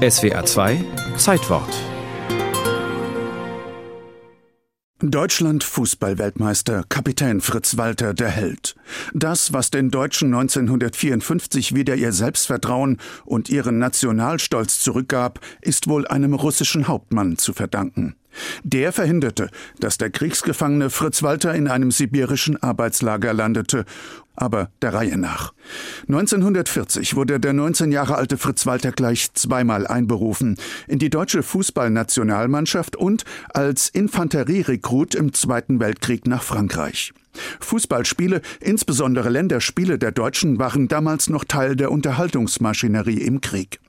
SWA 2 Zeitwort Deutschland Fußballweltmeister, Kapitän Fritz Walter der Held. Das, was den Deutschen 1954 wieder ihr Selbstvertrauen und ihren Nationalstolz zurückgab, ist wohl einem russischen Hauptmann zu verdanken. Der verhinderte, dass der Kriegsgefangene Fritz Walter in einem sibirischen Arbeitslager landete. Aber der Reihe nach. 1940 wurde der 19 Jahre alte Fritz Walter gleich zweimal einberufen in die deutsche Fußballnationalmannschaft und als Infanterierekrut im Zweiten Weltkrieg nach Frankreich. Fußballspiele, insbesondere Länderspiele der Deutschen, waren damals noch Teil der Unterhaltungsmaschinerie im Krieg.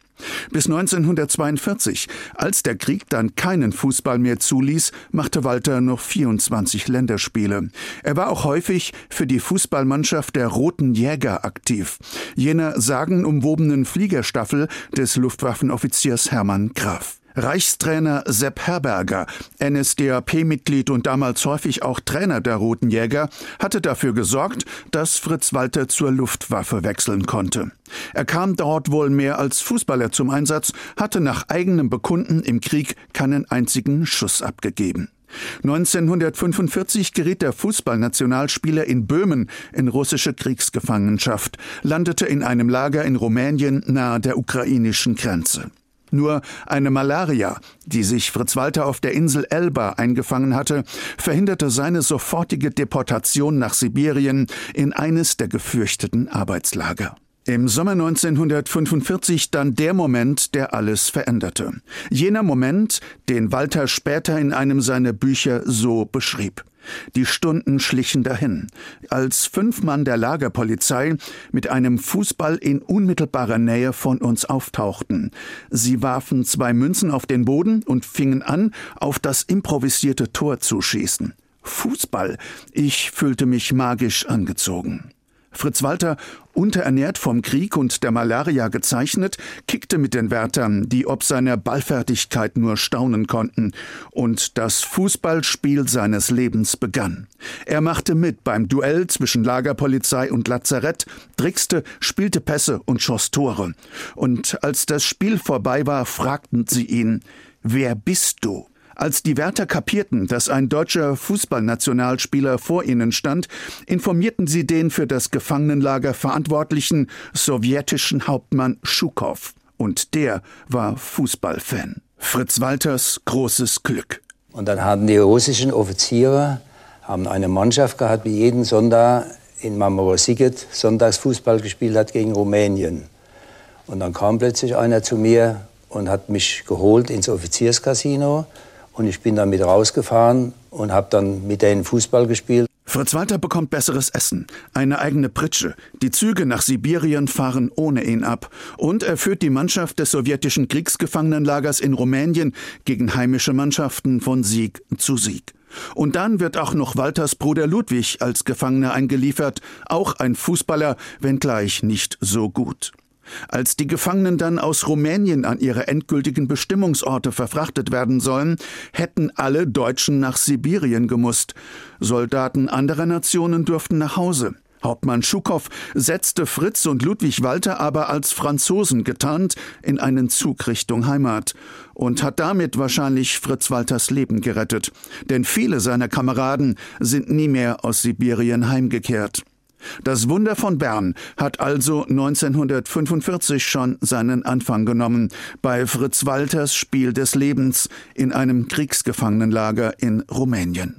Bis 1942, als der Krieg dann keinen Fußball mehr zuließ, machte Walter noch 24 Länderspiele. Er war auch häufig für die Fußballmannschaft der Roten Jäger aktiv, jener sagenumwobenen Fliegerstaffel des Luftwaffenoffiziers Hermann Graf. Reichstrainer Sepp Herberger, NSDAP-Mitglied und damals häufig auch Trainer der Roten Jäger, hatte dafür gesorgt, dass Fritz Walter zur Luftwaffe wechseln konnte. Er kam dort wohl mehr als Fußballer zum Einsatz, hatte nach eigenem Bekunden im Krieg keinen einzigen Schuss abgegeben. 1945 geriet der Fußballnationalspieler in Böhmen in russische Kriegsgefangenschaft, landete in einem Lager in Rumänien nahe der ukrainischen Grenze. Nur eine Malaria, die sich Fritz Walter auf der Insel Elba eingefangen hatte, verhinderte seine sofortige Deportation nach Sibirien in eines der gefürchteten Arbeitslager. Im Sommer 1945 dann der Moment, der alles veränderte. Jener Moment, den Walter später in einem seiner Bücher so beschrieb. Die Stunden schlichen dahin, als fünf Mann der Lagerpolizei mit einem Fußball in unmittelbarer Nähe von uns auftauchten. Sie warfen zwei Münzen auf den Boden und fingen an, auf das improvisierte Tor zu schießen. Fußball. Ich fühlte mich magisch angezogen. Fritz Walter, unterernährt vom Krieg und der Malaria gezeichnet, kickte mit den Wärtern, die ob seiner Ballfertigkeit nur staunen konnten, und das Fußballspiel seines Lebens begann. Er machte mit beim Duell zwischen Lagerpolizei und Lazarett, trickste, spielte Pässe und schoss Tore. Und als das Spiel vorbei war, fragten sie ihn, Wer bist du? Als die Wärter kapierten, dass ein deutscher Fußballnationalspieler vor ihnen stand, informierten sie den für das Gefangenenlager verantwortlichen sowjetischen Hauptmann Schukow. Und der war Fußballfan. Fritz Walters großes Glück. Und dann haben die russischen Offiziere haben eine Mannschaft gehabt, die jeden Sonntag in Marmorosiget Sonntagsfußball gespielt hat gegen Rumänien. Und dann kam plötzlich einer zu mir und hat mich geholt ins Offizierscasino und ich bin dann mit rausgefahren und habe dann mit denen Fußball gespielt. Fritz Walter bekommt besseres Essen, eine eigene Pritsche. Die Züge nach Sibirien fahren ohne ihn ab. Und er führt die Mannschaft des sowjetischen Kriegsgefangenenlagers in Rumänien gegen heimische Mannschaften von Sieg zu Sieg. Und dann wird auch noch Walters Bruder Ludwig als Gefangener eingeliefert, auch ein Fußballer, wenngleich nicht so gut. Als die Gefangenen dann aus Rumänien an ihre endgültigen Bestimmungsorte verfrachtet werden sollen, hätten alle Deutschen nach Sibirien gemusst. Soldaten anderer Nationen durften nach Hause. Hauptmann Schukow setzte Fritz und Ludwig Walter aber als Franzosen getarnt in einen Zug Richtung Heimat und hat damit wahrscheinlich Fritz Walters Leben gerettet, denn viele seiner Kameraden sind nie mehr aus Sibirien heimgekehrt. Das Wunder von Bern hat also 1945 schon seinen Anfang genommen bei Fritz Walters Spiel des Lebens in einem Kriegsgefangenenlager in Rumänien.